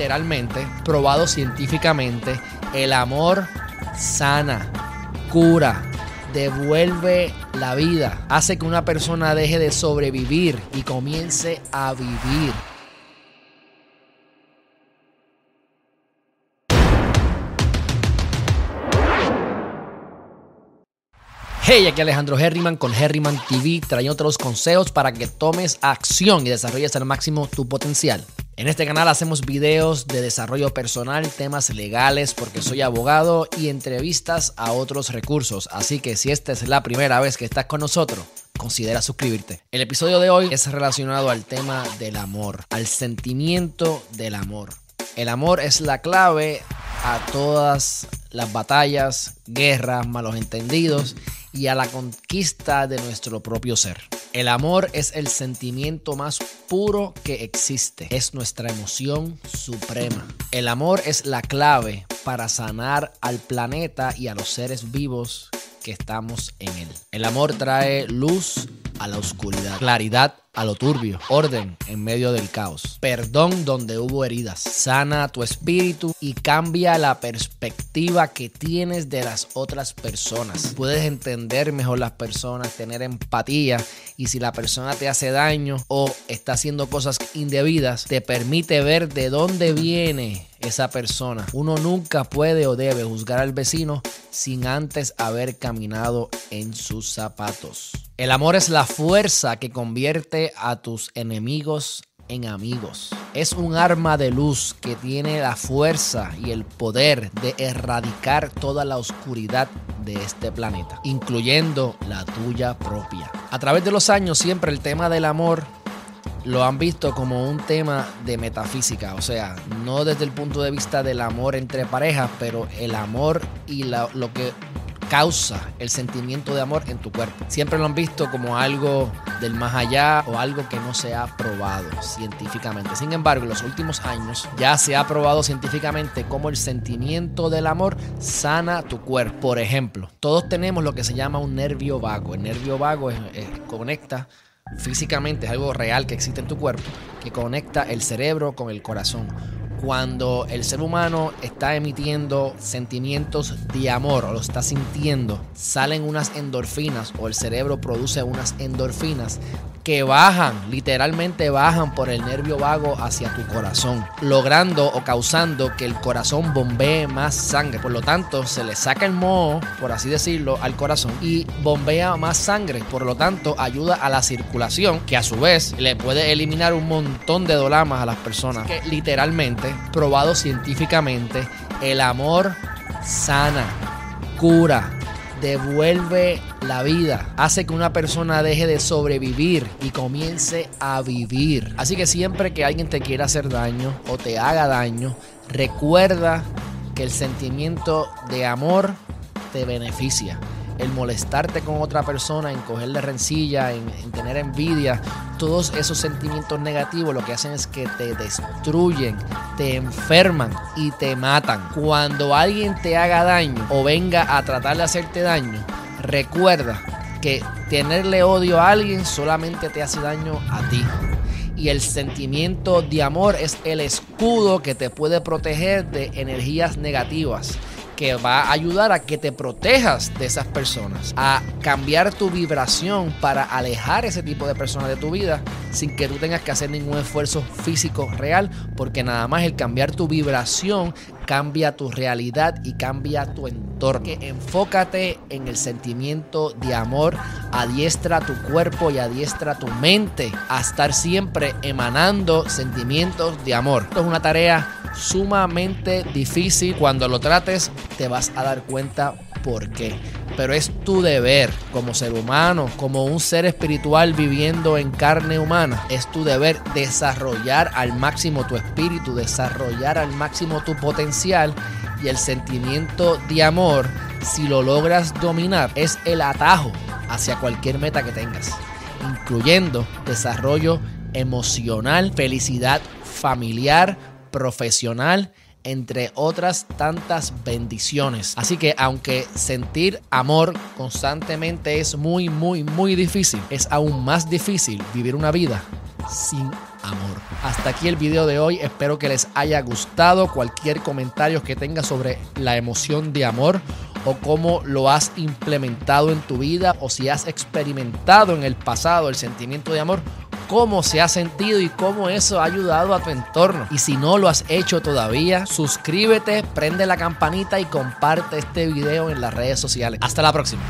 literalmente, probado científicamente, el amor sana, cura, devuelve la vida, hace que una persona deje de sobrevivir y comience a vivir. Hey, aquí Alejandro Herriman con Herriman TV, trayendo los consejos para que tomes acción y desarrolles al máximo tu potencial. En este canal hacemos videos de desarrollo personal, temas legales porque soy abogado y entrevistas a otros recursos. Así que si esta es la primera vez que estás con nosotros, considera suscribirte. El episodio de hoy es relacionado al tema del amor, al sentimiento del amor. El amor es la clave a todas las batallas, guerras, malos entendidos y a la conquista de nuestro propio ser. El amor es el sentimiento más puro que existe. Es nuestra emoción suprema. El amor es la clave para sanar al planeta y a los seres vivos que estamos en él. El amor trae luz a la oscuridad, claridad a lo turbio, orden en medio del caos, perdón donde hubo heridas, sana tu espíritu y cambia la perspectiva que tienes de las otras personas. Puedes entender mejor las personas, tener empatía y si la persona te hace daño o está haciendo cosas indebidas, te permite ver de dónde viene esa persona. Uno nunca puede o debe juzgar al vecino sin antes haber caminado en sus zapatos. El amor es la fuerza que convierte a tus enemigos en amigos. Es un arma de luz que tiene la fuerza y el poder de erradicar toda la oscuridad de este planeta, incluyendo la tuya propia. A través de los años siempre el tema del amor lo han visto como un tema de metafísica, o sea, no desde el punto de vista del amor entre parejas, pero el amor y lo que causa el sentimiento de amor en tu cuerpo. Siempre lo han visto como algo del más allá o algo que no se ha probado científicamente. Sin embargo, en los últimos años ya se ha probado científicamente cómo el sentimiento del amor sana tu cuerpo. Por ejemplo, todos tenemos lo que se llama un nervio vago. El nervio vago conecta físicamente, es algo real que existe en tu cuerpo, que conecta el cerebro con el corazón cuando el ser humano está emitiendo sentimientos de amor o lo está sintiendo, salen unas endorfinas o el cerebro produce unas endorfinas que bajan, literalmente bajan por el nervio vago hacia tu corazón, logrando o causando que el corazón bombee más sangre. Por lo tanto, se le saca el moho, por así decirlo, al corazón y bombea más sangre. Por lo tanto, ayuda a la circulación, que a su vez le puede eliminar un montón de dolamas a las personas. Que literalmente, probado científicamente, el amor sana, cura, devuelve la vida, hace que una persona deje de sobrevivir y comience a vivir. Así que siempre que alguien te quiera hacer daño o te haga daño, recuerda que el sentimiento de amor te beneficia el molestarte con otra persona, en cogerle rencilla, en, tener envidia, todos esos sentimientos negativos lo que hacen es que te destruyen, te enferman y te matan. Cuando alguien te haga daño o venga a tratar de hacerte daño, recuerda que tenerle odio a alguien solamente te hace daño a ti. Y el sentimiento de amor es el escudo que te puede proteger de energías negativas que va a ayudar a que te protejas de esas personas, a cambiar tu vibración para alejar ese tipo de personas de tu vida sin que tú tengas que hacer ningún esfuerzo físico real, porque nada más el cambiar tu vibración cambia tu realidad y cambia tu entorno. Enfócate en el sentimiento de amor, adiestra tu cuerpo y adiestra tu mente a estar siempre emanando sentimientos de amor. Esto es una tarea sumamente difícil. Cuando lo trates, te vas a dar cuenta por qué. Pero es tu deber como ser humano, como un ser espiritual viviendo en carne humana. Es tu deber desarrollar al máximo tu espíritu, desarrollar al máximo tu potencial y el sentimiento de amor, si lo logras dominar, es el atajo hacia cualquier meta que tengas, incluyendo desarrollo emocional, felicidad familiar, profesional, entre otras tantas bendiciones. Así que aunque sentir amor constantemente es muy, muy, muy difícil, es aún más difícil vivir una vida sin amor. Hasta aquí el video de hoy, espero que les haya gustado. Cualquier comentario que tengas sobre la emoción de amor o cómo lo has implementado en tu vida o si has experimentado en el pasado el sentimiento de amor, cómo se ha sentido y cómo eso ha ayudado a tu entorno. Y si no lo has hecho todavía, suscríbete, prende la campanita y comparte este video en las redes sociales. Hasta la próxima.